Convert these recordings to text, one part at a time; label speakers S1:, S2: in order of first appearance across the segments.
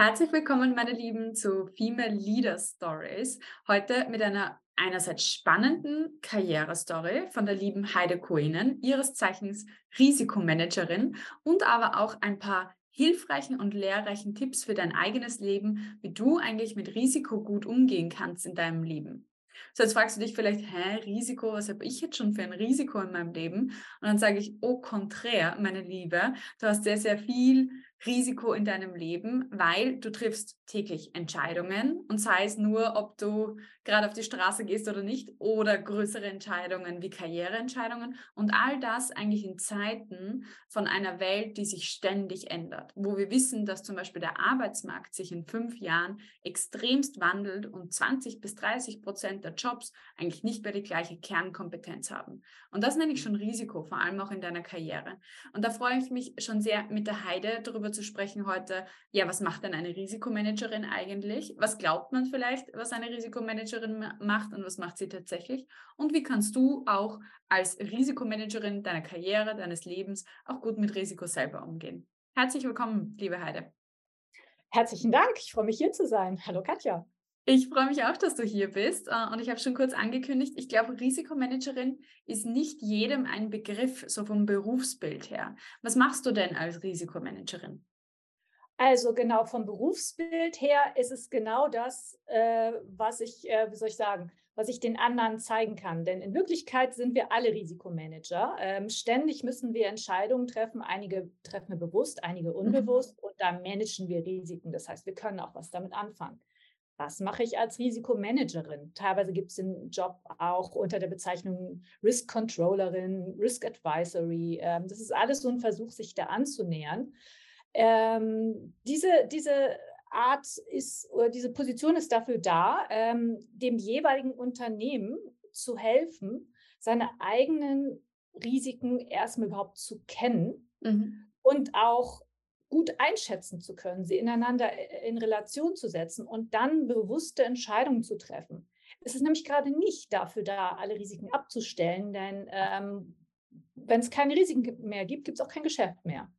S1: Herzlich willkommen, meine Lieben, zu Female Leader Stories. Heute mit einer einerseits spannenden Karrierestory von der lieben Heide Koenen, ihres Zeichens Risikomanagerin und aber auch ein paar hilfreichen und lehrreichen Tipps für dein eigenes Leben, wie du eigentlich mit Risiko gut umgehen kannst in deinem Leben. So, jetzt fragst du dich vielleicht, hä, Risiko, was habe ich jetzt schon für ein Risiko in meinem Leben? Und dann sage ich, au contraire, meine Liebe, du hast sehr, sehr viel Risiko in deinem Leben, weil du triffst täglich Entscheidungen und sei es nur, ob du gerade auf die Straße gehst oder nicht oder größere Entscheidungen wie Karriereentscheidungen und all das eigentlich in Zeiten von einer Welt, die sich ständig ändert, wo wir wissen, dass zum Beispiel der Arbeitsmarkt sich in fünf Jahren extremst wandelt und 20 bis 30 Prozent der Jobs eigentlich nicht mehr die gleiche Kernkompetenz haben. Und das nenne ich schon Risiko, vor allem auch in deiner Karriere. Und da freue ich mich schon sehr mit der Heide darüber darüber zu sprechen heute, ja, was macht denn eine Risikomanagerin eigentlich? Was glaubt man vielleicht, was eine Risikomanagerin macht und was macht sie tatsächlich? Und wie kannst du auch als Risikomanagerin deiner Karriere, deines Lebens auch gut mit Risiko selber umgehen? Herzlich willkommen, liebe Heide.
S2: Herzlichen Dank, ich freue mich hier zu sein. Hallo Katja.
S1: Ich freue mich auch, dass du hier bist. Äh, und ich habe schon kurz angekündigt, ich glaube, Risikomanagerin ist nicht jedem ein Begriff, so vom Berufsbild her. Was machst du denn als Risikomanagerin?
S2: Also genau vom Berufsbild her ist es genau das, äh, was ich, äh, wie soll ich sagen, was ich den anderen zeigen kann. Denn in Wirklichkeit sind wir alle Risikomanager. Ähm, ständig müssen wir Entscheidungen treffen. Einige treffen wir bewusst, einige mhm. unbewusst. Mhm. Und da managen wir Risiken. Das heißt, wir können auch was damit anfangen. Was mache ich als Risikomanagerin? Teilweise gibt es den Job auch unter der Bezeichnung Risk Controllerin, Risk Advisory. Ähm, das ist alles so ein Versuch, sich da anzunähern. Ähm, diese, diese Art ist, oder diese Position ist dafür da, ähm, dem jeweiligen Unternehmen zu helfen, seine eigenen Risiken erstmal überhaupt zu kennen mhm. und auch gut einschätzen zu können, sie ineinander äh, in Relation zu setzen und dann bewusste Entscheidungen zu treffen. Es ist nämlich gerade nicht dafür da, alle Risiken abzustellen, denn ähm, wenn es keine Risiken mehr gibt, gibt es auch kein Geschäft mehr.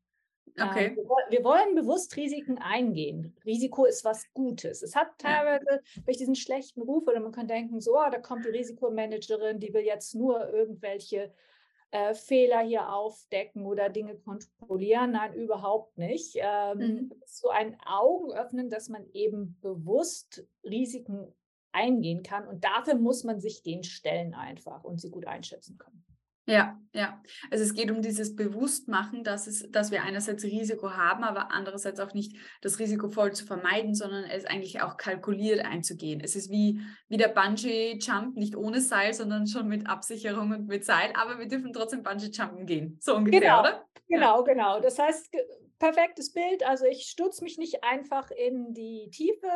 S2: Ähm, okay. Wir, wollen bewusst Risiken eingehen. Risiko ist was Gutes. Es hat teilweise durch diesen schlechten Ruf oder man kann denken, so, oh, da kommt die Risikomanagerin, die will jetzt nur irgendwelche äh, Fehler hier aufdecken oder Dinge kontrollieren. Nein, überhaupt nicht. Ähm, mhm. So ein Augenöffnen, dass man eben bewusst Risiken eingehen kann. Und dafür muss man sich den stellen einfach und sie gut einschätzen können.
S1: Ja, ja. Also es geht um dieses Bewusstmachen, dass, es, dass wir einerseits Risiko haben, aber andererseits auch nicht das Risiko voll zu vermeiden, sondern es eigentlich auch kalkuliert einzugehen. Es ist wie, wie der Bungee-Jump, nicht ohne Seil, sondern schon mit Absicherung und mit Seil, aber wir dürfen trotzdem Bungee-Jumpen gehen. So ungefähr,
S2: genau,
S1: oder?
S2: Genau, ja. genau. Das heißt, perfektes Bild. Also ich stürze mich nicht einfach in die Tiefe,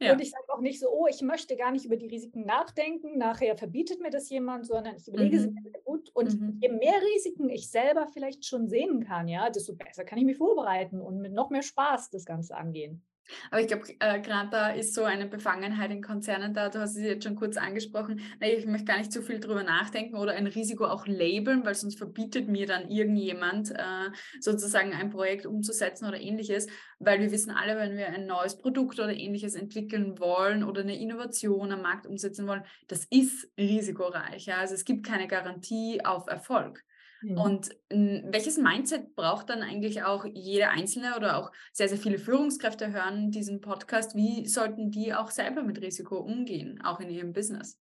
S2: ja. Und ich sage auch nicht so, oh, ich möchte gar nicht über die Risiken nachdenken, nachher verbietet mir das jemand, sondern ich überlege mhm. sie mir gut. Und mhm. je mehr Risiken ich selber vielleicht schon sehen kann, ja, desto besser kann ich mich vorbereiten und mit noch mehr Spaß das Ganze angehen.
S1: Aber ich glaube, äh, gerade da ist so eine Befangenheit in Konzernen da. Du hast es jetzt schon kurz angesprochen. Ich möchte gar nicht zu viel drüber nachdenken oder ein Risiko auch labeln, weil sonst verbietet mir dann irgendjemand äh, sozusagen ein Projekt umzusetzen oder ähnliches. Weil wir wissen alle, wenn wir ein neues Produkt oder ähnliches entwickeln wollen oder eine Innovation am Markt umsetzen wollen, das ist risikoreich. Ja? Also es gibt keine Garantie auf Erfolg. Mhm. Und welches Mindset braucht dann eigentlich auch jeder Einzelne oder auch sehr, sehr viele Führungskräfte hören diesen Podcast? Wie sollten die auch selber mit Risiko umgehen, auch in ihrem Business?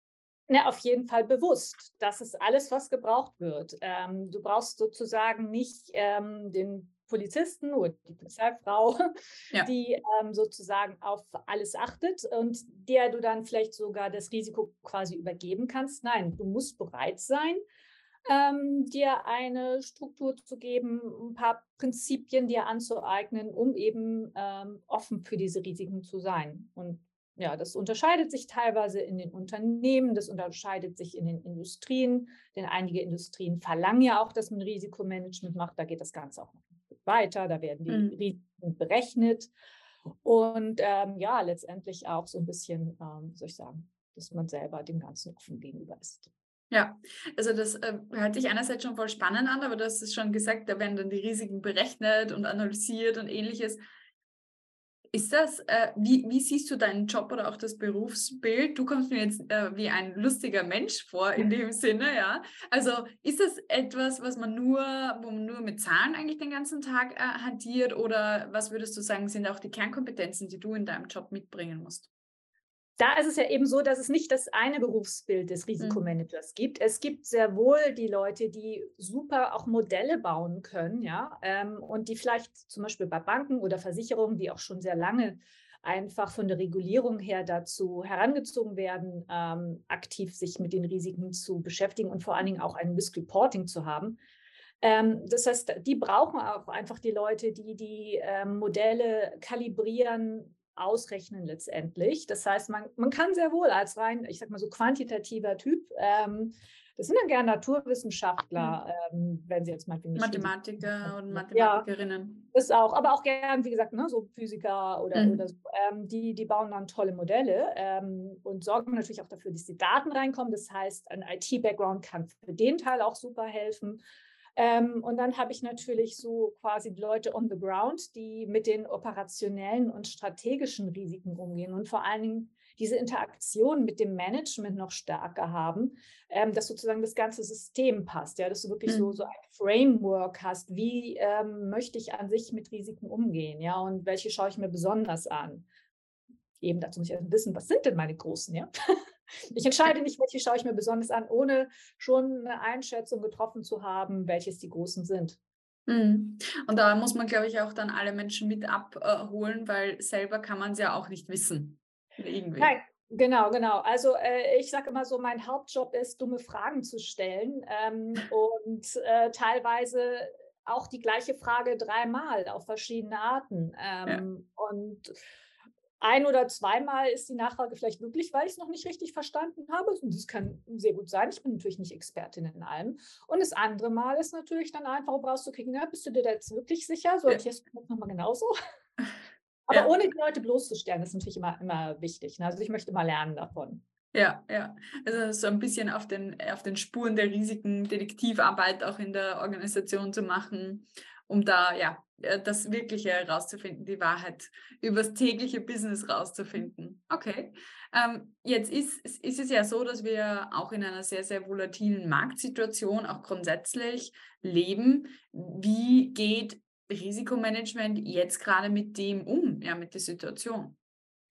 S2: Ja, auf jeden Fall bewusst. Das ist alles, was gebraucht wird. Ähm, du brauchst sozusagen nicht ähm, den Polizisten oder die Polizeifrau, ja. die ähm, sozusagen auf alles achtet und der du dann vielleicht sogar das Risiko quasi übergeben kannst. Nein, du musst bereit sein, ähm, dir eine Struktur zu geben, ein paar Prinzipien dir anzueignen, um eben ähm, offen für diese Risiken zu sein. Und ja, das unterscheidet sich teilweise in den Unternehmen, das unterscheidet sich in den Industrien, denn einige Industrien verlangen ja auch, dass man Risikomanagement macht. Da geht das Ganze auch noch weiter, da werden die mhm. Risiken berechnet. Und ähm, ja, letztendlich auch so ein bisschen, ähm, soll ich sagen, dass man selber dem Ganzen offen gegenüber ist.
S1: Ja, also das äh, hört sich einerseits schon voll spannend an, aber du hast es schon gesagt, da werden dann die Risiken berechnet und analysiert und ähnliches. Ist das, äh, wie, wie siehst du deinen Job oder auch das Berufsbild? Du kommst mir jetzt äh, wie ein lustiger Mensch vor in dem Sinne, ja. Also ist das etwas, was man nur, wo man nur mit Zahlen eigentlich den ganzen Tag äh, hantiert oder was würdest du sagen, sind auch die Kernkompetenzen, die du in deinem Job mitbringen musst?
S2: Da ist es ja eben so, dass es nicht das eine Berufsbild des mhm. Risikomanagers mhm. gibt. Es gibt sehr wohl die Leute, die super auch Modelle bauen können, ja, ähm, und die vielleicht zum Beispiel bei Banken oder Versicherungen, die auch schon sehr lange einfach von der Regulierung her dazu herangezogen werden, ähm, aktiv sich mit den Risiken zu beschäftigen und vor allen Dingen auch ein Risk Reporting zu haben. Ähm, das heißt, die brauchen auch einfach die Leute, die die ähm, Modelle kalibrieren, ausrechnen letztendlich. Das heißt, man, man kann sehr wohl als rein, ich sag mal so quantitativer Typ, ähm, das sind dann gerne Naturwissenschaftler, mhm. ähm, wenn sie jetzt mal
S1: Mathematiker und Mathematikerinnen.
S2: Ja, das auch, aber auch gern, wie gesagt, ne, so Physiker oder, mhm. oder so, ähm, die, die bauen dann tolle Modelle ähm, und sorgen natürlich auch dafür, dass die Daten reinkommen. Das heißt, ein IT-Background kann für den Teil auch super helfen. Ähm, und dann habe ich natürlich so quasi Leute on the ground, die mit den operationellen und strategischen Risiken umgehen und vor allen Dingen diese Interaktion mit dem Management noch stärker haben, ähm, dass sozusagen das ganze System passt, ja, dass du wirklich mhm. so, so ein Framework hast, wie ähm, möchte ich an sich mit Risiken umgehen, ja, und welche schaue ich mir besonders an. Eben dazu muss ich wissen, was sind denn meine großen, ja? Ich entscheide nicht, welche schaue ich mir besonders an, ohne schon eine Einschätzung getroffen zu haben, welches die großen sind.
S1: Mhm. Und da muss man, glaube ich, auch dann alle Menschen mit abholen, weil selber kann man es ja auch nicht wissen.
S2: Irgendwie. Nein, Genau, genau. Also äh, ich sage immer so, mein Hauptjob ist, dumme Fragen zu stellen ähm, und äh, teilweise auch die gleiche Frage dreimal auf verschiedene Arten. Ähm, ja. Und ein oder zweimal ist die Nachfrage vielleicht wirklich, weil ich es noch nicht richtig verstanden habe. Und das kann sehr gut sein. Ich bin natürlich nicht Expertin in allem. Und das andere Mal ist natürlich dann einfach, du kicken, ja, bist du dir da jetzt wirklich sicher? So, ja. du das nochmal genauso. Aber ja. ohne die Leute bloßzustellen, ist natürlich immer, immer wichtig. Ne? Also ich möchte mal lernen davon.
S1: Ja, ja. Also so ein bisschen auf den, auf den Spuren der Risiken Detektivarbeit auch in der Organisation zu machen, um da ja äh, das Wirkliche herauszufinden, die Wahrheit übers tägliche Business rauszufinden. Okay, ähm, jetzt ist, ist es ja so, dass wir auch in einer sehr, sehr volatilen Marktsituation auch grundsätzlich leben. Wie geht Risikomanagement jetzt gerade mit dem um, ja, mit der Situation,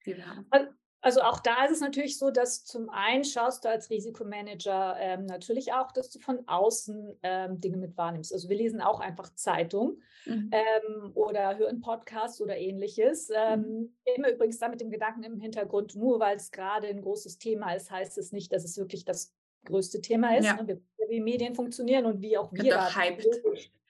S2: die wir haben? Also auch da ist es natürlich so, dass zum einen schaust du als Risikomanager ähm, natürlich auch, dass du von außen ähm, Dinge mit wahrnimmst. Also wir lesen auch einfach Zeitung mhm. ähm, oder hören Podcasts oder ähnliches. Ähm, mhm. Immer übrigens da mit dem Gedanken im Hintergrund, nur weil es gerade ein großes Thema ist, heißt es nicht, dass es wirklich das größte Thema ist. Ja. Ne? Wie Medien funktionieren und wie auch wir
S1: da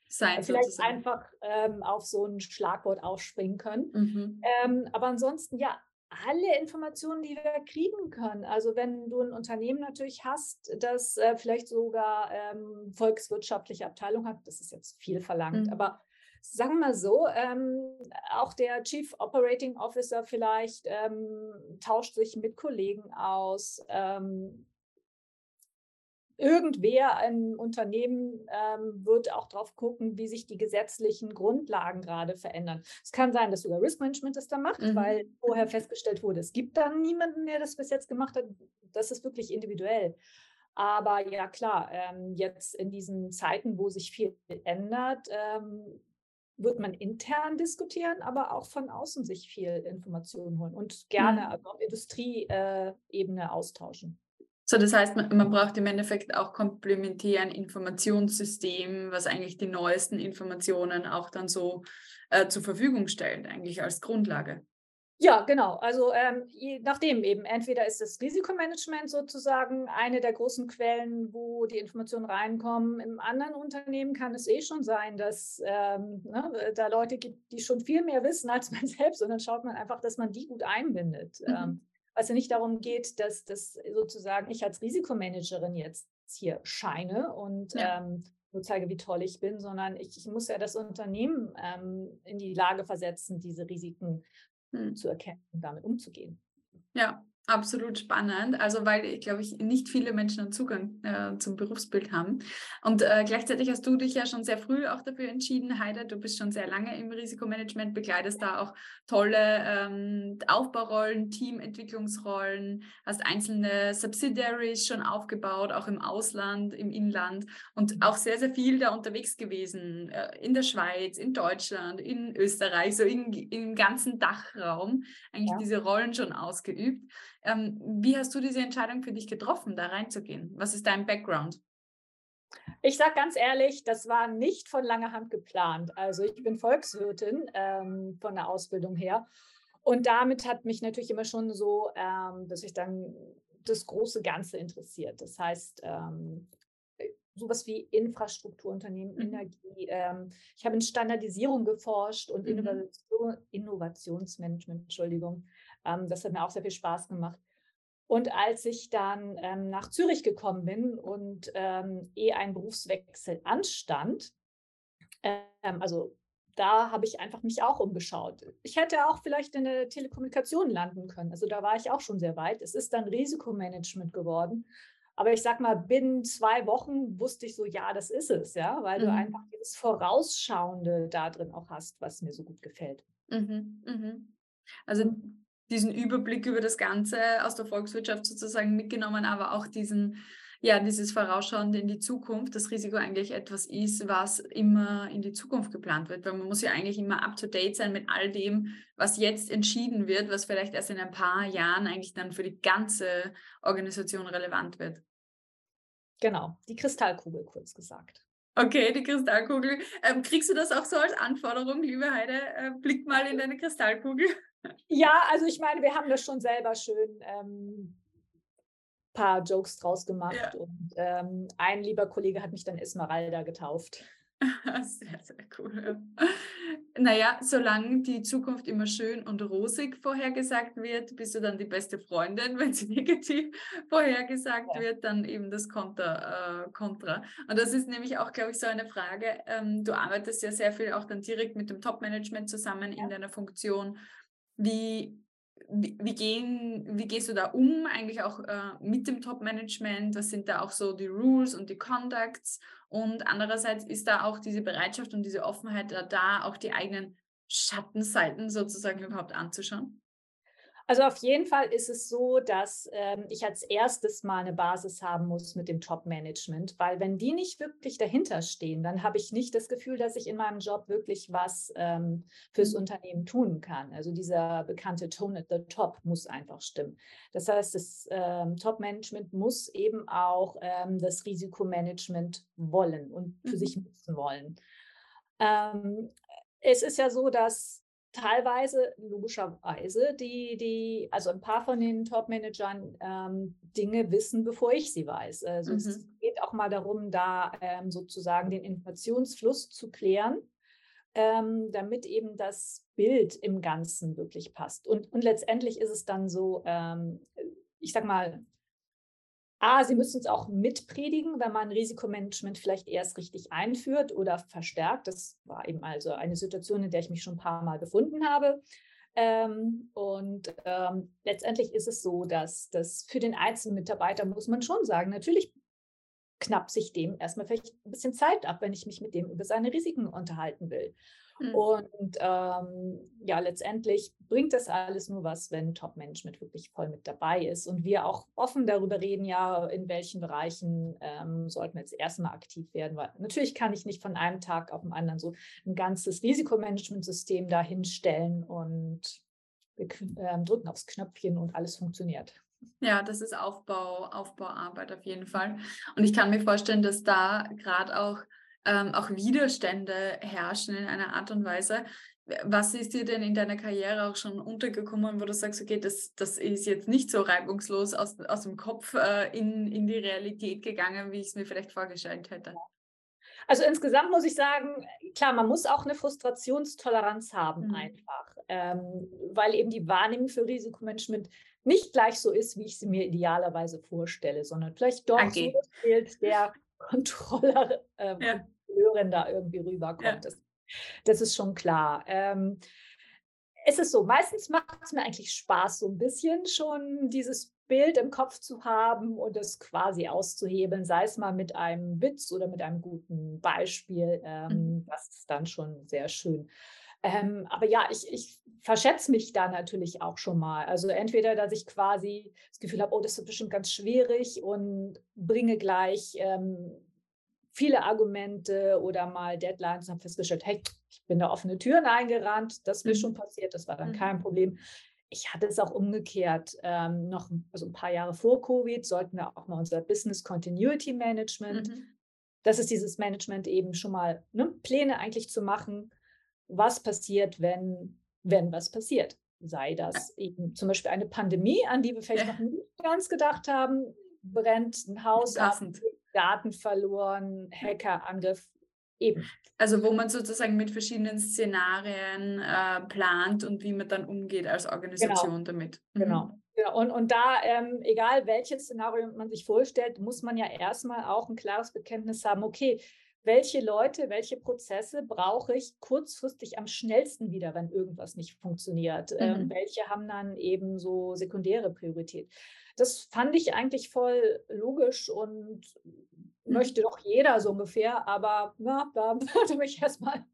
S1: sein.
S2: Vielleicht sozusagen. einfach ähm, auf so ein Schlagwort aufspringen können. Mhm. Ähm, aber ansonsten, ja, alle Informationen, die wir kriegen können. Also wenn du ein Unternehmen natürlich hast, das äh, vielleicht sogar ähm, volkswirtschaftliche Abteilung hat, das ist jetzt viel verlangt, mhm. aber sagen wir mal so, ähm, auch der Chief Operating Officer vielleicht ähm, tauscht sich mit Kollegen aus, ähm, irgendwer, ein Unternehmen ähm, wird auch drauf gucken, wie sich die gesetzlichen Grundlagen gerade verändern. Es kann sein, dass sogar Risk Management das da macht, mhm. weil vorher festgestellt wurde, es gibt da niemanden, der das bis jetzt gemacht hat. Das ist wirklich individuell. Aber ja, klar, ähm, jetzt in diesen Zeiten, wo sich viel ändert, ähm, wird man intern diskutieren, aber auch von außen sich viel Informationen holen und gerne mhm. also auf Industrieebene austauschen.
S1: So, das heißt, man, man, braucht im Endeffekt auch komplementär ein Informationssystem, was eigentlich die neuesten Informationen auch dann so äh, zur Verfügung stellt, eigentlich als Grundlage.
S2: Ja, genau. Also ähm, je nachdem eben. Entweder ist das Risikomanagement sozusagen eine der großen Quellen, wo die Informationen reinkommen. Im anderen Unternehmen kann es eh schon sein, dass ähm, ne, da Leute gibt, die schon viel mehr wissen als man selbst. Und dann schaut man einfach, dass man die gut einbindet. Mhm. Ähm, was ja nicht darum geht, dass das sozusagen ich als Risikomanagerin jetzt hier scheine und ja. ähm, nur zeige, wie toll ich bin, sondern ich, ich muss ja das Unternehmen ähm, in die Lage versetzen, diese Risiken hm. zu erkennen und damit umzugehen.
S1: Ja, Absolut spannend. Also, weil ich glaube, ich nicht viele Menschen einen Zugang äh, zum Berufsbild haben. Und äh, gleichzeitig hast du dich ja schon sehr früh auch dafür entschieden, Heide. Du bist schon sehr lange im Risikomanagement, begleitest da auch tolle ähm, Aufbaurollen, Teamentwicklungsrollen, hast einzelne Subsidiaries schon aufgebaut, auch im Ausland, im Inland und mhm. auch sehr, sehr viel da unterwegs gewesen, äh, in der Schweiz, in Deutschland, in Österreich, so in, im ganzen Dachraum eigentlich ja. diese Rollen schon ausgeübt. Ähm, wie hast du diese Entscheidung für dich getroffen, da reinzugehen? Was ist dein Background?
S2: Ich sage ganz ehrlich, das war nicht von langer Hand geplant. Also ich bin Volkswirtin ähm, von der Ausbildung her. Und damit hat mich natürlich immer schon so, ähm, dass ich dann das große Ganze interessiert. Das heißt, ähm, sowas wie Infrastrukturunternehmen, mhm. Energie. Ähm, ich habe in Standardisierung geforscht und mhm. Innovation, Innovationsmanagement, Entschuldigung. Ähm, das hat mir auch sehr viel Spaß gemacht. Und als ich dann ähm, nach Zürich gekommen bin und ähm, eh ein Berufswechsel anstand, ähm, also da habe ich einfach mich auch umgeschaut. Ich hätte auch vielleicht in der Telekommunikation landen können. Also da war ich auch schon sehr weit. Es ist dann Risikomanagement geworden. Aber ich sag mal, binnen zwei Wochen wusste ich so, ja, das ist es, ja, weil mhm. du einfach dieses Vorausschauende da drin auch hast, was mir so gut gefällt.
S1: Mhm. Mhm. Also diesen Überblick über das Ganze aus der Volkswirtschaft sozusagen mitgenommen, aber auch diesen, ja, dieses Vorausschauende in die Zukunft, das Risiko eigentlich etwas ist, was immer in die Zukunft geplant wird, weil man muss ja eigentlich immer up-to-date sein mit all dem, was jetzt entschieden wird, was vielleicht erst in ein paar Jahren eigentlich dann für die ganze Organisation relevant wird.
S2: Genau, die Kristallkugel kurz gesagt.
S1: Okay, die Kristallkugel. Ähm, kriegst du das auch so als Anforderung, liebe Heide? Äh, blick mal in deine Kristallkugel.
S2: Ja, also ich meine, wir haben das schon selber schön ähm, paar Jokes draus gemacht. Ja. Und ähm, ein lieber Kollege hat mich dann Esmeralda getauft.
S1: Sehr, sehr cool. Naja, solange die Zukunft immer schön und rosig vorhergesagt wird, bist du dann die beste Freundin. Wenn sie negativ vorhergesagt ja. wird, dann eben das Kontra, äh, Kontra. Und das ist nämlich auch, glaube ich, so eine Frage. Ähm, du arbeitest ja sehr viel auch dann direkt mit dem Top-Management zusammen ja. in deiner Funktion. Wie, wie, wie, gehen, wie gehst du da um, eigentlich auch äh, mit dem Top-Management? Was sind da auch so die Rules und die Conducts? Und andererseits ist da auch diese Bereitschaft und diese Offenheit da, da auch die eigenen Schattenseiten sozusagen überhaupt anzuschauen?
S2: Also auf jeden Fall ist es so, dass ähm, ich als erstes mal eine Basis haben muss mit dem Top-Management, weil wenn die nicht wirklich dahinter stehen, dann habe ich nicht das Gefühl, dass ich in meinem Job wirklich was ähm, fürs mhm. Unternehmen tun kann. Also dieser bekannte Tone at the Top muss einfach stimmen. Das heißt, das ähm, Top-Management muss eben auch ähm, das Risikomanagement wollen und für mhm. sich nutzen wollen. Ähm, es ist ja so, dass teilweise logischerweise die, die, also ein paar von den Top-Managern ähm, Dinge wissen, bevor ich sie weiß. Also mhm. es geht auch mal darum, da ähm, sozusagen den Informationsfluss zu klären, ähm, damit eben das Bild im Ganzen wirklich passt. Und, und letztendlich ist es dann so, ähm, ich sag mal, A, Sie müssen es auch mitpredigen, wenn man Risikomanagement vielleicht erst richtig einführt oder verstärkt. Das war eben also eine Situation, in der ich mich schon ein paar Mal befunden habe. Ähm, und ähm, letztendlich ist es so, dass das für den einzelnen Mitarbeiter muss man schon sagen, natürlich knapp sich dem erstmal vielleicht ein bisschen Zeit ab, wenn ich mich mit dem über seine Risiken unterhalten will. Mhm. Und ähm, ja, letztendlich bringt das alles nur was, wenn Top-Management wirklich voll mit dabei ist und wir auch offen darüber reden, ja, in welchen Bereichen ähm, sollten wir jetzt erstmal aktiv werden. Weil natürlich kann ich nicht von einem Tag auf den anderen so ein ganzes Risikomanagementsystem dahinstellen und wir ähm, drücken aufs Knöpfchen und alles funktioniert.
S1: Ja, das ist Aufbau, Aufbauarbeit auf jeden Fall. Und ich kann mir vorstellen, dass da gerade auch ähm, auch Widerstände herrschen in einer Art und Weise. Was ist dir denn in deiner Karriere auch schon untergekommen, wo du sagst, okay, das, das ist jetzt nicht so reibungslos aus, aus dem Kopf äh, in, in die Realität gegangen, wie ich es mir vielleicht vorgestellt hätte?
S2: Also insgesamt muss ich sagen, klar, man muss auch eine Frustrationstoleranz haben mhm. einfach, ähm, weil eben die Wahrnehmung für Risikomanagement nicht gleich so ist, wie ich sie mir idealerweise vorstelle, sondern vielleicht doch okay. so Bild der Controller, äh, ja. Hören da irgendwie rüberkommt. Ja. Das, das ist schon klar. Ähm, es ist so, meistens macht es mir eigentlich Spaß, so ein bisschen schon dieses Bild im Kopf zu haben und es quasi auszuhebeln, sei es mal mit einem Witz oder mit einem guten Beispiel. Ähm, mhm. Das ist dann schon sehr schön. Ähm, aber ja, ich, ich verschätze mich da natürlich auch schon mal. Also entweder, dass ich quasi das Gefühl habe, oh, das ist bestimmt ganz schwierig und bringe gleich ähm, viele Argumente oder mal Deadlines und habe festgestellt, hey, ich bin da offene Türen eingerannt, das ist mir schon mhm. passiert, das war dann mhm. kein Problem. Ich hatte es auch umgekehrt. Ähm, noch also ein paar Jahre vor Covid sollten wir auch mal unser Business Continuity Management, mhm. das ist dieses Management eben schon mal ne, Pläne eigentlich zu machen, was passiert, wenn, wenn was passiert. Sei das eben zum Beispiel eine Pandemie, an die wir vielleicht noch nicht ganz gedacht haben, brennt ein Haus ab, Daten verloren, Hackerangriff, eben.
S1: Also wo man sozusagen mit verschiedenen Szenarien äh, plant und wie man dann umgeht als Organisation
S2: genau.
S1: damit.
S2: Mhm. Genau. Ja, und, und da, ähm, egal welches Szenario man sich vorstellt, muss man ja erstmal auch ein klares Bekenntnis haben, okay, welche Leute, welche Prozesse brauche ich kurzfristig am schnellsten wieder, wenn irgendwas nicht funktioniert? Ähm, mhm. Ähm, welche haben dann eben so sekundäre Priorität? Das fand ich eigentlich voll logisch und mhm. möchte doch jeder so ungefähr, aber na, da hatte mich erstmal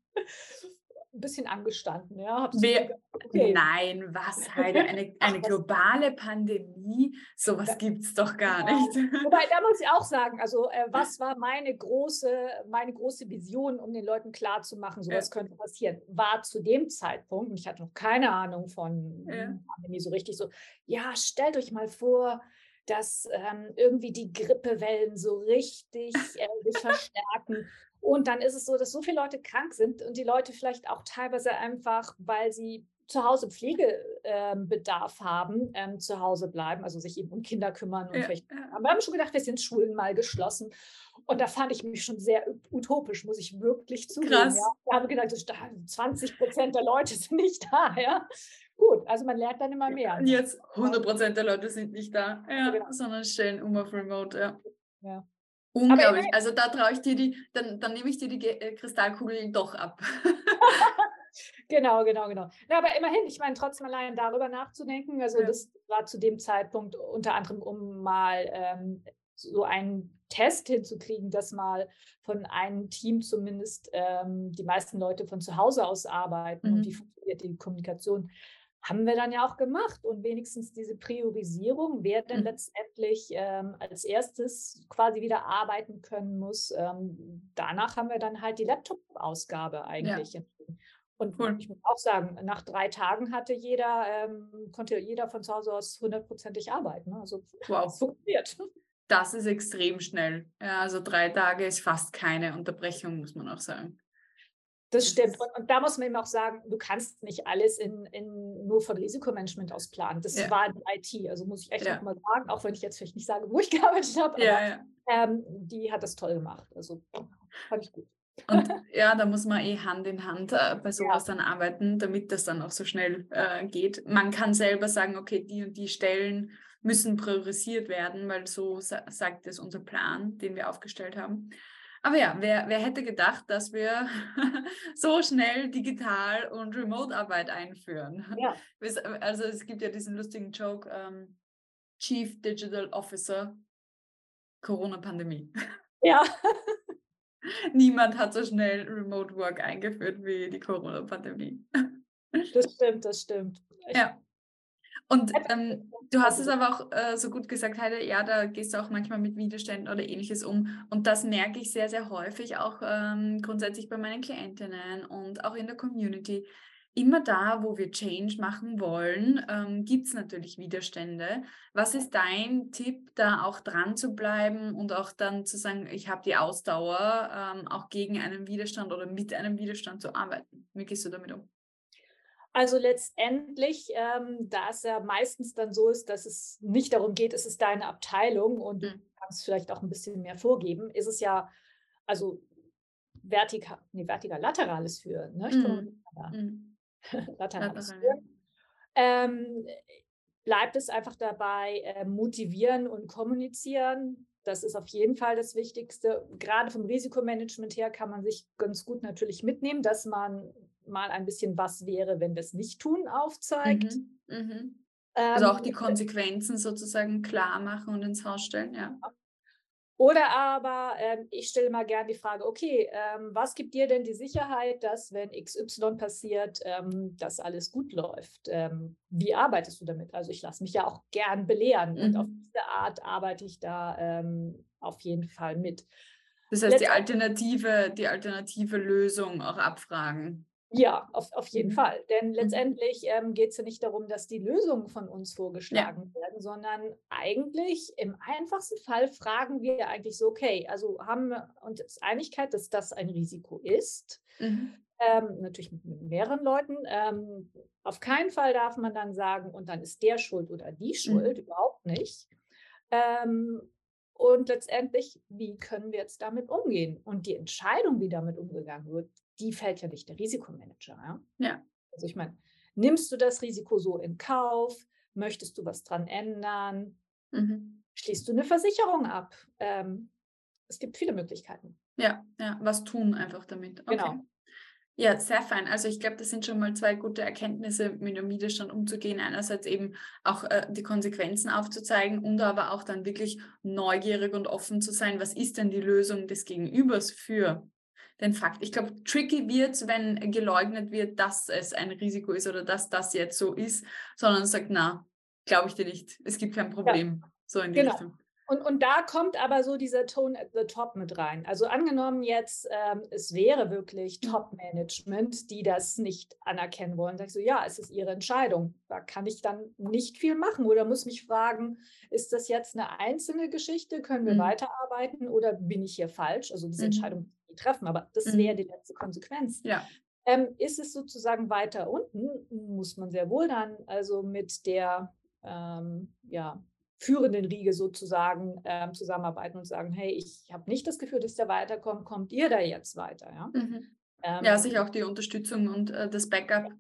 S2: ein bisschen angestanden. Ja,
S1: Wer, okay. Nein, was, Heide? Eine, eine globale Pandemie? Sowas ja. gibt es doch gar ja. nicht.
S2: Wobei, da muss ich auch sagen, also äh, was war meine große, meine große Vision, um den Leuten klarzumachen, sowas ja. könnte passieren, war zu dem Zeitpunkt, ich hatte noch keine Ahnung von Pandemie so richtig so, ja, stellt euch mal vor, dass ähm, irgendwie die Grippewellen so richtig äh, sich verstärken und dann ist es so, dass so viele Leute krank sind und die Leute vielleicht auch teilweise einfach, weil sie zu Hause Pflegebedarf ähm, haben, ähm, zu Hause bleiben, also sich eben um Kinder kümmern. Und ja, vielleicht, ja. wir haben schon gedacht, wir sind Schulen mal geschlossen. Und da fand ich mich schon sehr utopisch, muss ich wirklich zugeben. Krass. Ja. Da habe ich gedacht, 20 Prozent der Leute sind nicht da. Ja. Gut, also man lernt dann immer mehr.
S1: Und jetzt 100 Prozent der Leute sind nicht da, ja, genau. sondern stellen um auf Remote. Ja. ja. Unglaublich. Also da traue ich dir die, dann, dann nehme ich dir die äh, Kristallkugel doch ab.
S2: genau, genau, genau. Ja, aber immerhin, ich meine, trotzdem allein darüber nachzudenken, also ja. das war zu dem Zeitpunkt unter anderem, um mal ähm, so einen Test hinzukriegen, dass mal von einem Team zumindest ähm, die meisten Leute von zu Hause aus arbeiten mhm. und wie funktioniert die Kommunikation haben wir dann ja auch gemacht. Und wenigstens diese Priorisierung, wer denn mhm. letztendlich ähm, als erstes quasi wieder arbeiten können muss. Ähm, danach haben wir dann halt die Laptop-Ausgabe eigentlich. Ja. Und cool. ich muss auch sagen, nach drei Tagen hatte jeder, ähm, konnte jeder von zu Hause aus hundertprozentig arbeiten. Also wow. es funktioniert.
S1: Das ist extrem schnell. Ja, also drei Tage ist fast keine Unterbrechung, muss man auch sagen.
S2: Das stimmt. Und, und, da muss man eben auch sagen, du kannst nicht alles in, in nur von Risikomanagement aus planen. Das ja. war die IT. Also muss ich echt ja. mal sagen, auch wenn ich jetzt vielleicht nicht sage, wo ich gearbeitet habe, ja, aber ja. Ähm, die hat das toll gemacht. Also fand ich gut.
S1: Und ja, da muss man eh Hand in Hand äh, bei sowas dann arbeiten, damit das dann auch so schnell äh, geht. Man kann selber sagen, okay, die und die Stellen müssen priorisiert werden, weil so sa sagt es unser Plan, den wir aufgestellt haben. Aber ja, wer, wer hätte gedacht, dass wir so schnell digital und Remote-Arbeit einführen? Ja. Also es gibt ja diesen lustigen Joke, ähm, Chief Digital Officer, Corona-Pandemie.
S2: Ja.
S1: Niemand hat so schnell Remote Work eingeführt wie die Corona-Pandemie.
S2: Das stimmt, das stimmt.
S1: Ja. Und ähm, du hast es aber auch äh, so gut gesagt, Heide, ja, da gehst du auch manchmal mit Widerständen oder ähnliches um. Und das merke ich sehr, sehr häufig auch ähm, grundsätzlich bei meinen Klientinnen und auch in der Community. Immer da, wo wir Change machen wollen, ähm, gibt es natürlich Widerstände. Was ist dein Tipp, da auch dran zu bleiben und auch dann zu sagen, ich habe die Ausdauer, ähm, auch gegen einen Widerstand oder mit einem Widerstand zu arbeiten? Wie gehst du damit um?
S2: Also letztendlich, ähm, da es ja meistens dann so ist, dass es nicht darum geht, es ist deine Abteilung und mhm. du kannst vielleicht auch ein bisschen mehr vorgeben, ist es ja, also vertikal, nee, vertikal, laterales Führen. Ne? Ich mhm. mhm. laterales Führen. Ähm, bleibt es einfach dabei, äh, motivieren und kommunizieren. Das ist auf jeden Fall das Wichtigste. Gerade vom Risikomanagement her kann man sich ganz gut natürlich mitnehmen, dass man mal ein bisschen, was wäre, wenn wir es nicht tun, aufzeigt. Mhm.
S1: Mhm. Also auch die ähm, Konsequenzen sozusagen klar machen und ins Haus stellen, ja.
S2: Oder aber ähm, ich stelle mal gerne die Frage, okay, ähm, was gibt dir denn die Sicherheit, dass wenn XY passiert, ähm, dass alles gut läuft? Ähm, wie arbeitest du damit? Also ich lasse mich ja auch gern belehren mhm. und auf mhm. diese Art arbeite ich da ähm, auf jeden Fall mit.
S1: Das heißt, die alternative, die alternative Lösung auch abfragen.
S2: Ja, auf, auf jeden mhm. Fall. Denn mhm. letztendlich ähm, geht es ja nicht darum, dass die Lösungen von uns vorgeschlagen ja. werden, sondern eigentlich im einfachsten Fall fragen wir eigentlich so, okay, also haben wir uns Einigkeit, dass das ein Risiko ist. Mhm. Ähm, natürlich mit, mit, mehreren Leuten. Ähm, auf keinen Fall darf man dann sagen, und dann ist der schuld oder die schuld, mhm. überhaupt nicht. Ähm, und letztendlich, wie können wir jetzt damit umgehen? Und die Entscheidung, wie damit umgegangen wird, die fällt ja nicht der Risikomanager. Ja.
S1: ja.
S2: Also ich meine, nimmst du das Risiko so in Kauf? Möchtest du was dran ändern? Mhm. Schließt du eine Versicherung ab? Ähm, es gibt viele Möglichkeiten.
S1: Ja, ja, was tun einfach damit.
S2: Okay. Genau.
S1: Ja, sehr fein. Also ich glaube, das sind schon mal zwei gute Erkenntnisse, mit dem Widerstand umzugehen. Einerseits eben auch äh, die Konsequenzen aufzuzeigen und aber auch dann wirklich neugierig und offen zu sein, was ist denn die Lösung des Gegenübers für den Fakt. Ich glaube, tricky wird, wenn geleugnet wird, dass es ein Risiko ist oder dass das jetzt so ist, sondern sagt, na, glaube ich dir nicht. Es gibt kein Problem. Ja. So in die genau. Richtung.
S2: Und, und da kommt aber so dieser Tone at the top mit rein. Also angenommen jetzt, ähm, es wäre wirklich mhm. Top-Management, die das nicht anerkennen wollen. Sagst du, ja, es ist ihre Entscheidung. Da kann ich dann nicht viel machen oder muss mich fragen, ist das jetzt eine einzelne Geschichte? Können wir mhm. weiterarbeiten oder bin ich hier falsch? Also diese mhm. Entscheidung treffen, aber das mhm. wäre die letzte Konsequenz.
S1: Ja.
S2: Ähm, ist es sozusagen weiter unten, muss man sehr wohl dann also mit der ähm, ja, führenden Riege sozusagen ähm, zusammenarbeiten und sagen, hey, ich habe nicht das Gefühl, dass der weiterkommt, kommt ihr da jetzt weiter? Ja,
S1: mhm. ähm, ja sich auch die Unterstützung und äh, das Backup.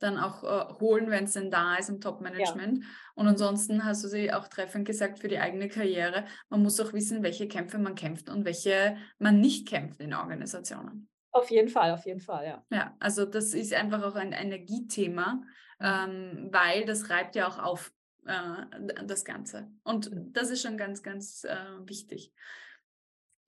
S1: Dann auch äh, holen, wenn es denn da ist im Top-Management. Ja. Und ansonsten hast du sie auch treffend gesagt für die eigene Karriere, man muss auch wissen, welche Kämpfe man kämpft und welche man nicht kämpft in Organisationen.
S2: Auf jeden Fall, auf jeden Fall, ja.
S1: Ja, also das ist einfach auch ein Energiethema, ähm, weil das reibt ja auch auf äh, das Ganze. Und das ist schon ganz, ganz äh, wichtig.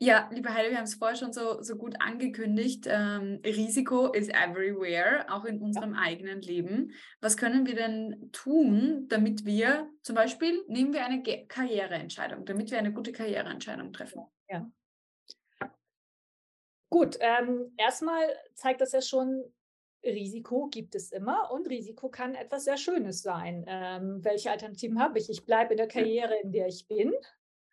S1: Ja, liebe Heide, wir haben es vorher schon so, so gut angekündigt. Ähm, Risiko ist everywhere, auch in unserem ja. eigenen Leben. Was können wir denn tun, damit wir zum Beispiel, nehmen wir eine Ge Karriereentscheidung, damit wir eine gute Karriereentscheidung treffen?
S2: Ja. Gut, ähm, erstmal zeigt das ja schon, Risiko gibt es immer und Risiko kann etwas sehr Schönes sein. Ähm, welche Alternativen habe ich? Ich bleibe in der Karriere, in der ich bin.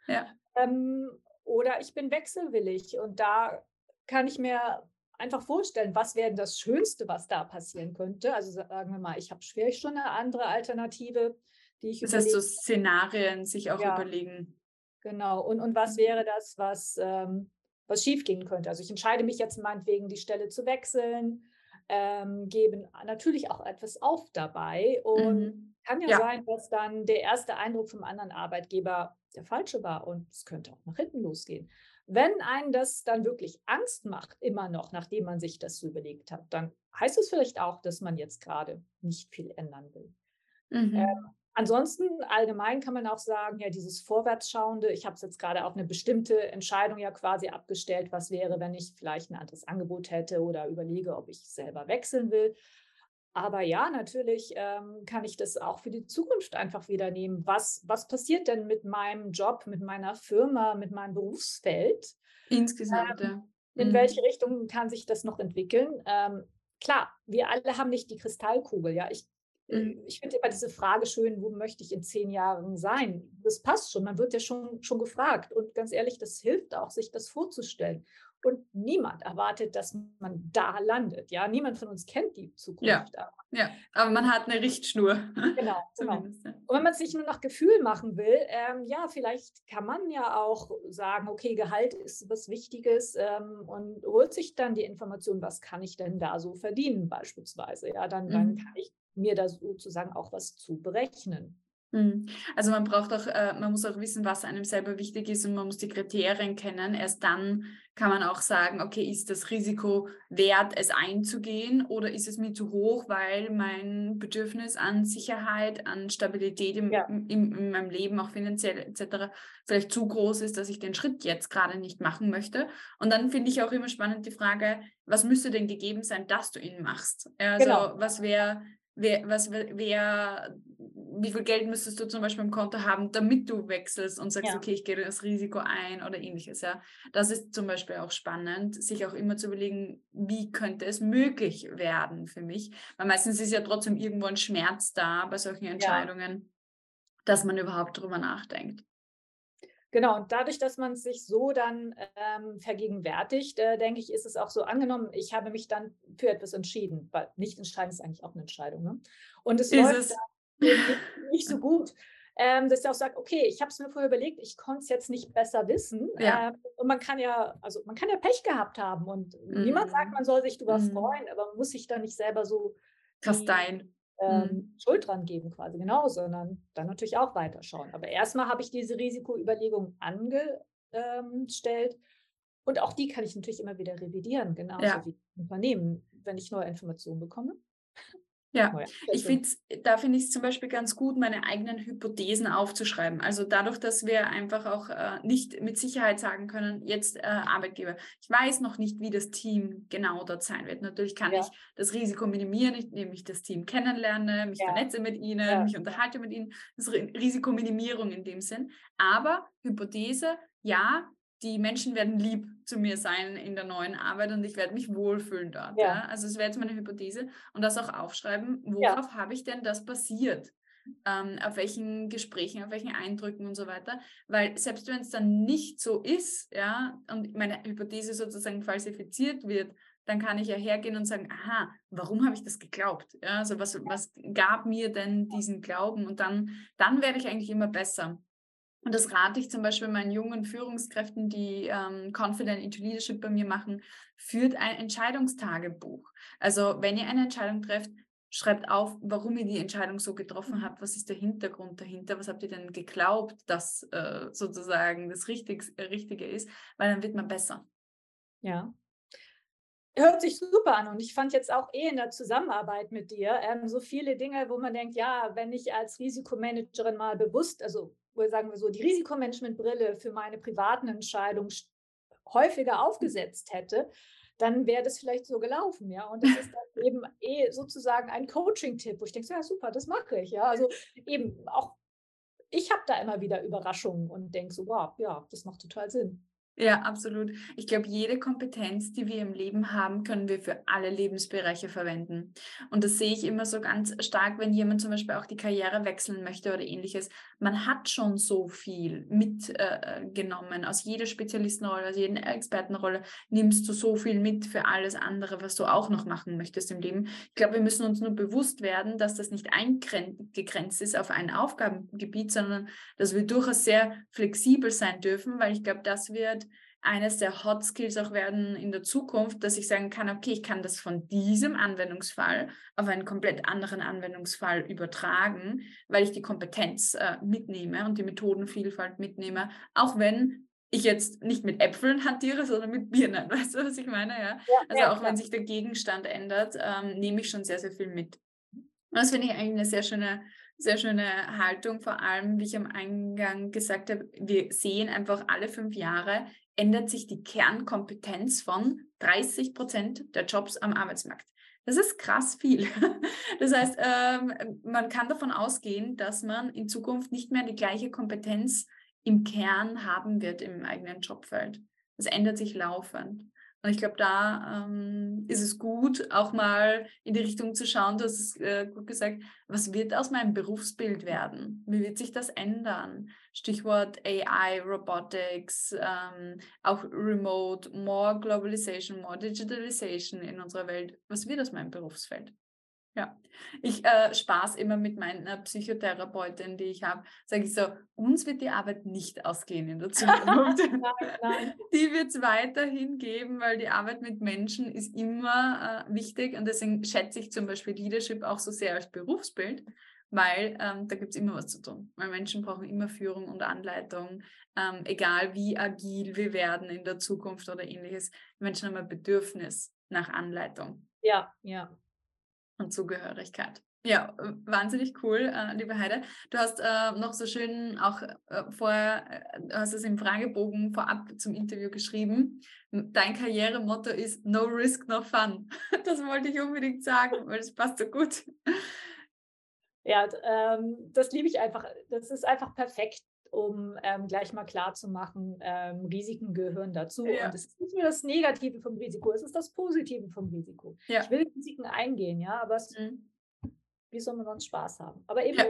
S1: Ja.
S2: Ähm, oder ich bin wechselwillig und da kann ich mir einfach vorstellen, was wäre das Schönste, was da passieren könnte. Also sagen wir mal, ich habe vielleicht schon eine andere Alternative, die ich
S1: Das heißt, so Szenarien sich auch ja, überlegen.
S2: Genau. Und, und was wäre das, was, ähm, was schiefgehen könnte? Also ich entscheide mich jetzt meinetwegen, die Stelle zu wechseln ähm, geben natürlich auch etwas auf dabei. Und mhm. kann ja, ja, sein, dass dann der erste Eindruck vom anderen Arbeitgeber der falsche war und es könnte auch nach hinten losgehen. Wenn einen das dann wirklich Angst macht, immer noch, nachdem man sich das so überlegt hat, dann heißt es vielleicht auch, dass man jetzt gerade nicht viel ändern will. Mhm. Ähm, Ansonsten allgemein kann man auch sagen, ja, dieses Vorwärtsschauende, ich habe es jetzt gerade auf eine bestimmte Entscheidung ja quasi abgestellt, was wäre, wenn ich vielleicht ein anderes Angebot hätte oder überlege, ob ich selber wechseln will. Aber ja, natürlich ähm, kann ich das auch für die Zukunft einfach wieder nehmen. Was, was passiert denn mit meinem Job, mit meiner Firma, mit meinem Berufsfeld?
S1: Insgesamt, ähm,
S2: ja. In mhm. welche Richtung kann sich das noch entwickeln? Ähm, klar, wir alle haben nicht die Kristallkugel. Ja, ich Mhm. Ich finde immer diese Frage schön, wo möchte ich in zehn Jahren sein? Das passt schon, man wird ja schon, schon gefragt. Und ganz ehrlich, das hilft auch, sich das vorzustellen. Und niemand erwartet, dass man da landet. Ja, niemand von uns kennt die Zukunft.
S1: Ja, aber, ja. aber man hat eine Richtschnur.
S2: Genau. genau. Und wenn man es sich nur nach Gefühl machen will, ähm, ja, vielleicht kann man ja auch sagen, okay, Gehalt ist was Wichtiges ähm, und holt sich dann die Information, was kann ich denn da so verdienen, beispielsweise. Ja, dann, mhm. dann kann ich mir da sozusagen auch was zu berechnen.
S1: Mhm. Also man braucht auch, äh, man muss auch wissen, was einem selber wichtig ist und man muss die Kriterien kennen. Erst dann kann man auch sagen, okay, ist das Risiko wert, es einzugehen oder ist es mir zu hoch, weil mein Bedürfnis an Sicherheit, an Stabilität im, ja. im, in meinem Leben, auch finanziell etc., vielleicht zu groß ist, dass ich den Schritt jetzt gerade nicht machen möchte. Und dann finde ich auch immer spannend die Frage, was müsste denn gegeben sein, dass du ihn machst? Also genau. was wäre wer, was, wer, wie viel Geld müsstest du zum Beispiel im Konto haben, damit du wechselst und sagst, ja. okay, ich gehe das Risiko ein oder ähnliches. Ja, das ist zum Beispiel auch spannend, sich auch immer zu überlegen, wie könnte es möglich werden für mich. Weil meistens ist ja trotzdem irgendwo ein Schmerz da bei solchen Entscheidungen, ja. dass man überhaupt darüber nachdenkt.
S2: Genau, und dadurch, dass man sich so dann ähm, vergegenwärtigt, äh, denke ich, ist es auch so angenommen, ich habe mich dann für etwas entschieden, weil nicht entscheiden ist eigentlich auch eine Entscheidung. Ne? Und es ist läuft es? nicht so gut, ähm, dass ich auch sage, okay, ich habe es mir vorher überlegt, ich konnte es jetzt nicht besser wissen. Ja. Äh, und man kann ja, also man kann ja Pech gehabt haben und mhm. niemand sagt, man soll sich darüber mhm. freuen, aber man muss sich da nicht selber so
S1: kasteien
S2: ähm, mhm. Schuld dran geben, quasi genau, sondern dann natürlich auch weiterschauen. Aber erstmal habe ich diese Risikoüberlegung angestellt und auch die kann ich natürlich immer wieder revidieren, genauso ja. wie Unternehmen, wenn ich neue Informationen bekomme.
S1: Ja, oh ja ich finde da finde ich es zum Beispiel ganz gut, meine eigenen Hypothesen aufzuschreiben. Also dadurch, dass wir einfach auch äh, nicht mit Sicherheit sagen können, jetzt äh, Arbeitgeber, ich weiß noch nicht, wie das Team genau dort sein wird. Natürlich kann ja. ich das Risiko minimieren, indem ich das Team kennenlerne, mich ja. vernetze mit ihnen, mich unterhalte mit ihnen. Das ist Risikominimierung in dem Sinn. Aber Hypothese, ja, die Menschen werden lieb zu mir sein in der neuen Arbeit und ich werde mich wohlfühlen dort. Ja. ja? Also es wäre jetzt meine Hypothese und das auch aufschreiben, worauf ja. habe ich denn das basiert? Ähm, auf welchen Gesprächen, auf welchen Eindrücken und so weiter. Weil selbst wenn es dann nicht so ist, ja, und meine Hypothese sozusagen falsifiziert wird, dann kann ich ja hergehen und sagen, aha, warum habe ich das geglaubt? Ja, also was, was gab mir denn diesen Glauben? Und dann, dann werde ich eigentlich immer besser. Und das rate ich zum Beispiel meinen jungen Führungskräften, die ähm, Confident into Leadership bei mir machen, führt ein Entscheidungstagebuch. Also wenn ihr eine Entscheidung trefft, schreibt auf, warum ihr die Entscheidung so getroffen mhm. habt, was ist der Hintergrund dahinter, was habt ihr denn geglaubt, dass äh, sozusagen das Richtig Richtige ist, weil dann wird man besser.
S2: Ja, hört sich super an und ich fand jetzt auch eh in der Zusammenarbeit mit dir ähm, so viele Dinge, wo man denkt, ja, wenn ich als Risikomanagerin mal bewusst, also sagen wir so, die Risikomanagementbrille für meine privaten Entscheidungen häufiger aufgesetzt hätte, dann wäre das vielleicht so gelaufen, ja. Und das ist dann eben eh sozusagen ein Coaching-Tipp, wo ich denke, ja super, das mache ich, ja. Also eben auch, ich habe da immer wieder Überraschungen und denke so, wow, ja, das macht total Sinn.
S1: Ja, absolut. Ich glaube, jede Kompetenz, die wir im Leben haben, können wir für alle Lebensbereiche verwenden. Und das sehe ich immer so ganz stark, wenn jemand zum Beispiel auch die Karriere wechseln möchte oder ähnliches. Man hat schon so viel mitgenommen. Äh, aus jeder Spezialistenrolle, aus jeder Expertenrolle nimmst du so viel mit für alles andere, was du auch noch machen möchtest im Leben. Ich glaube, wir müssen uns nur bewusst werden, dass das nicht eingegrenzt ist auf ein Aufgabengebiet, sondern dass wir durchaus sehr flexibel sein dürfen, weil ich glaube, das wird eines der Hot Skills auch werden in der Zukunft, dass ich sagen kann, okay, ich kann das von diesem Anwendungsfall auf einen komplett anderen Anwendungsfall übertragen, weil ich die Kompetenz äh, mitnehme und die Methodenvielfalt mitnehme, auch wenn ich jetzt nicht mit Äpfeln hantiere, sondern mit Birnen. Weißt du, was ich meine? Ja. ja also ja, auch klar. wenn sich der Gegenstand ändert, ähm, nehme ich schon sehr, sehr viel mit. Das finde ich eigentlich eine sehr schöne sehr schöne Haltung, vor allem, wie ich am Eingang gesagt habe, wir sehen einfach alle fünf Jahre ändert sich die Kernkompetenz von 30 Prozent der Jobs am Arbeitsmarkt. Das ist krass viel. Das heißt, ähm, man kann davon ausgehen, dass man in Zukunft nicht mehr die gleiche Kompetenz im Kern haben wird im eigenen Jobfeld. Das ändert sich laufend. Und ich glaube, da ähm, ist es gut, auch mal in die Richtung zu schauen, du hast es äh, gut gesagt, was wird aus meinem Berufsbild werden? Wie wird sich das ändern? Stichwort AI, Robotics, ähm, auch Remote, more Globalization, more Digitalization in unserer Welt. Was wird aus meinem Berufsfeld? Ja, ich äh, spaß immer mit meiner Psychotherapeutin, die ich habe, sage ich so, uns wird die Arbeit nicht ausgehen in der Zukunft. Die wird es weiterhin geben, weil die Arbeit mit Menschen ist immer äh, wichtig und deswegen schätze ich zum Beispiel Leadership auch so sehr als Berufsbild, weil ähm, da gibt es immer was zu tun. Weil Menschen brauchen immer Führung und Anleitung, ähm, egal wie agil wir werden in der Zukunft oder ähnliches. Menschen haben ein Bedürfnis nach Anleitung.
S2: Ja, ja.
S1: Und Zugehörigkeit. Ja, wahnsinnig cool, äh, liebe Heide. Du hast äh, noch so schön auch äh, vorher, äh, du hast es im Fragebogen vorab zum Interview geschrieben. Dein Karrieremotto ist No Risk, No Fun. Das wollte ich unbedingt sagen, weil es passt so gut.
S2: Ja, ähm, das liebe ich einfach. Das ist einfach perfekt, um ähm, gleich mal klar zu machen, ähm, Risiken gehören dazu. Ja. Und es ist nicht nur das Negative vom Risiko, es ist das Positive vom Risiko. Ja. Ich will Risiken eingehen, ja, aber es, mhm. wie soll man sonst Spaß haben? Aber eben ja.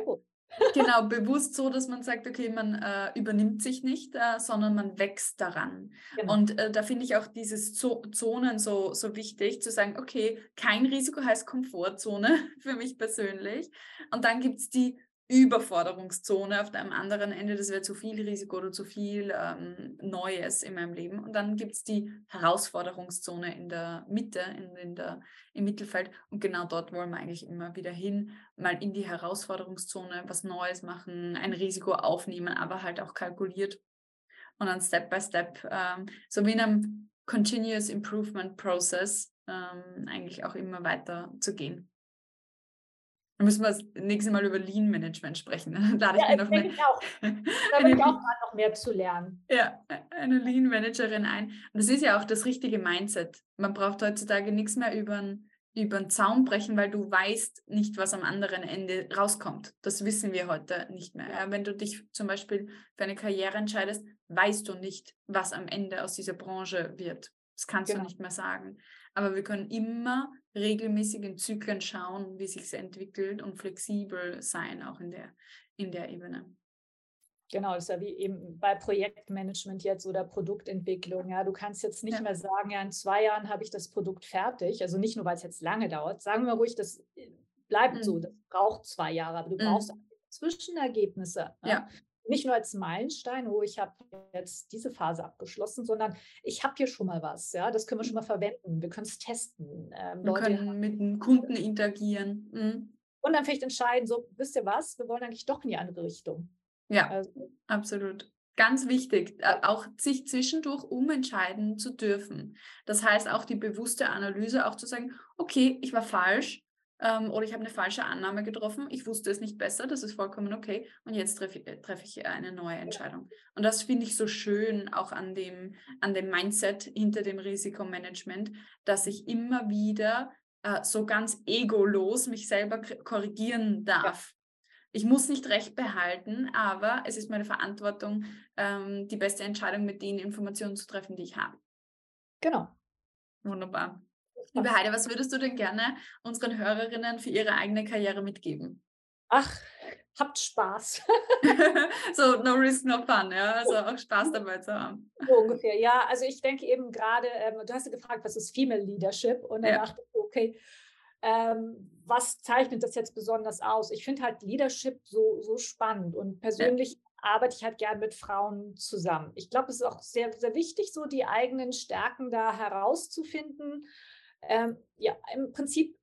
S1: Genau, bewusst so, dass man sagt, okay, man äh, übernimmt sich nicht, äh, sondern man wächst daran. Genau. Und äh, da finde ich auch dieses Zo Zonen so, so wichtig, zu sagen, okay, kein Risiko heißt Komfortzone für mich persönlich. Und dann gibt es die Überforderungszone auf dem anderen Ende, das wäre zu viel Risiko oder zu viel ähm, Neues in meinem Leben. Und dann gibt es die Herausforderungszone in der Mitte, in, in der, im Mittelfeld. Und genau dort wollen wir eigentlich immer wieder hin, mal in die Herausforderungszone was Neues machen, ein Risiko aufnehmen, aber halt auch kalkuliert. Und dann Step by Step, ähm, so wie in einem Continuous Improvement Process, ähm, eigentlich auch immer weiter zu gehen. Dann müssen wir das nächste Mal über Lean Management sprechen. Dann lade ich ja, mir noch
S2: eine, ich auch. Da ich auch mal noch mehr zu lernen.
S1: Ja, eine Lean Managerin ein. Und das ist ja auch das richtige Mindset. Man braucht heutzutage nichts mehr über über den Zaun brechen, weil du weißt nicht, was am anderen Ende rauskommt. Das wissen wir heute nicht mehr. Ja, wenn du dich zum Beispiel für eine Karriere entscheidest, weißt du nicht, was am Ende aus dieser Branche wird. Das kannst genau. du nicht mehr sagen. Aber wir können immer regelmäßig in Zyklen schauen, wie sich es entwickelt und flexibel sein, auch in der, in der Ebene.
S2: Genau, das ist ja wie eben bei Projektmanagement jetzt oder Produktentwicklung. Ja, du kannst jetzt nicht ja. mehr sagen, ja, in zwei Jahren habe ich das Produkt fertig. Also nicht nur, weil es jetzt lange dauert. Sagen wir ruhig, das äh, bleibt mhm. so. Das braucht zwei Jahre, aber du mhm. brauchst Zwischenergebnisse. Ne? Ja nicht nur als Meilenstein, oh, ich habe jetzt diese Phase abgeschlossen, sondern ich habe hier schon mal was. Ja, das können wir schon mal verwenden. Wir können es testen.
S1: Ähm, wir Leute können mit dem Kunden interagieren. Mhm.
S2: Und dann vielleicht entscheiden, so, wisst ihr was, wir wollen eigentlich doch in die andere Richtung.
S1: Ja, also, absolut. Ganz wichtig, äh, auch sich zwischendurch umentscheiden zu dürfen. Das heißt auch die bewusste Analyse, auch zu sagen, okay, ich war falsch, ähm, oder ich habe eine falsche Annahme getroffen, ich wusste es nicht besser, das ist vollkommen okay und jetzt treffe, äh, treffe ich eine neue Entscheidung. Und das finde ich so schön auch an dem, an dem Mindset hinter dem Risikomanagement, dass ich immer wieder äh, so ganz egolos mich selber korrigieren darf. Ich muss nicht recht behalten, aber es ist meine Verantwortung, ähm, die beste Entscheidung mit den Informationen zu treffen, die ich habe.
S2: Genau.
S1: Wunderbar. Liebe Heide, was würdest du denn gerne unseren Hörerinnen für ihre eigene Karriere mitgeben?
S2: Ach, habt Spaß.
S1: so, no risk, no fun, ja. Also auch Spaß dabei zu haben.
S2: So ungefähr, ja. Also ich denke eben gerade, ähm, du hast ja gefragt, was ist Female Leadership? Und dann ja. dachte ich, okay, ähm, was zeichnet das jetzt besonders aus? Ich finde halt Leadership so, so spannend und persönlich ja. arbeite ich halt gern mit Frauen zusammen. Ich glaube, es ist auch sehr, sehr wichtig, so die eigenen Stärken da herauszufinden ähm, ja, im Prinzip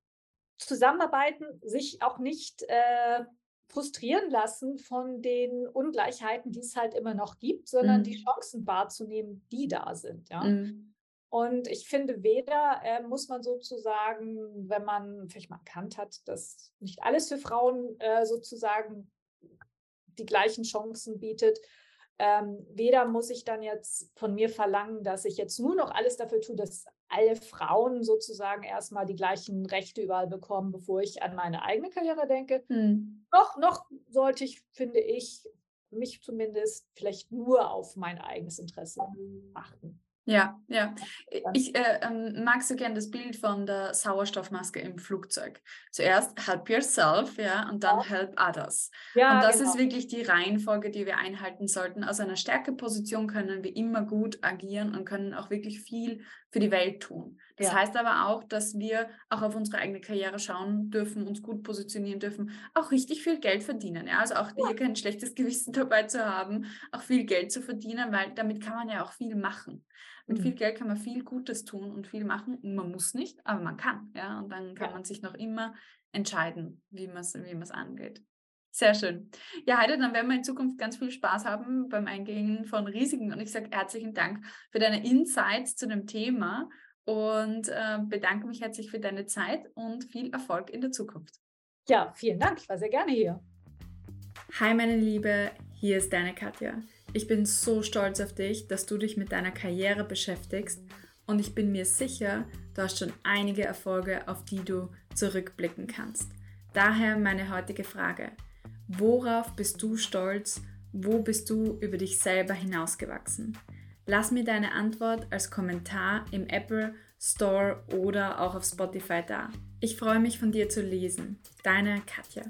S2: zusammenarbeiten, sich auch nicht äh, frustrieren lassen von den Ungleichheiten, die es halt immer noch gibt, sondern mhm. die Chancen wahrzunehmen, die da sind. Ja? Mhm. Und ich finde, weder äh, muss man sozusagen, wenn man vielleicht mal erkannt hat, dass nicht alles für Frauen äh, sozusagen die gleichen Chancen bietet, ähm, weder muss ich dann jetzt von mir verlangen, dass ich jetzt nur noch alles dafür tue, dass alle Frauen sozusagen erstmal die gleichen Rechte überall bekommen, bevor ich an meine eigene Karriere denke. Hm. Noch, noch sollte ich, finde ich, mich zumindest vielleicht nur auf mein eigenes Interesse achten.
S1: Ja, ja. Ich äh, ähm, mag so gern das Bild von der Sauerstoffmaske im Flugzeug. Zuerst help yourself, ja, und dann ja. help others. Ja, und das genau. ist wirklich die Reihenfolge, die wir einhalten sollten. Aus einer Stärkeposition können wir immer gut agieren und können auch wirklich viel für die Welt tun. Das ja. heißt aber auch, dass wir auch auf unsere eigene Karriere schauen dürfen, uns gut positionieren dürfen, auch richtig viel Geld verdienen. Ja? Also auch hier kein schlechtes Gewissen dabei zu haben, auch viel Geld zu verdienen, weil damit kann man ja auch viel machen. Mit mhm. viel Geld kann man viel Gutes tun und viel machen. Man muss nicht, aber man kann. Ja? Und dann kann man sich noch immer entscheiden, wie man es wie angeht. Sehr schön. Ja, Heide, dann werden wir in Zukunft ganz viel Spaß haben beim Eingehen von Risiken. Und ich sage herzlichen Dank für deine Insights zu dem Thema und äh, bedanke mich herzlich für deine Zeit und viel Erfolg in der Zukunft.
S2: Ja, vielen Dank. Ich war sehr gerne hier.
S1: Hi, meine Liebe, hier ist deine Katja. Ich bin so stolz auf dich, dass du dich mit deiner Karriere beschäftigst und ich bin mir sicher, du hast schon einige Erfolge, auf die du zurückblicken kannst. Daher meine heutige Frage. Worauf bist du stolz? Wo bist du über dich selber hinausgewachsen? Lass mir deine Antwort als Kommentar im Apple Store oder auch auf Spotify da. Ich freue mich von dir zu lesen. Deine Katja.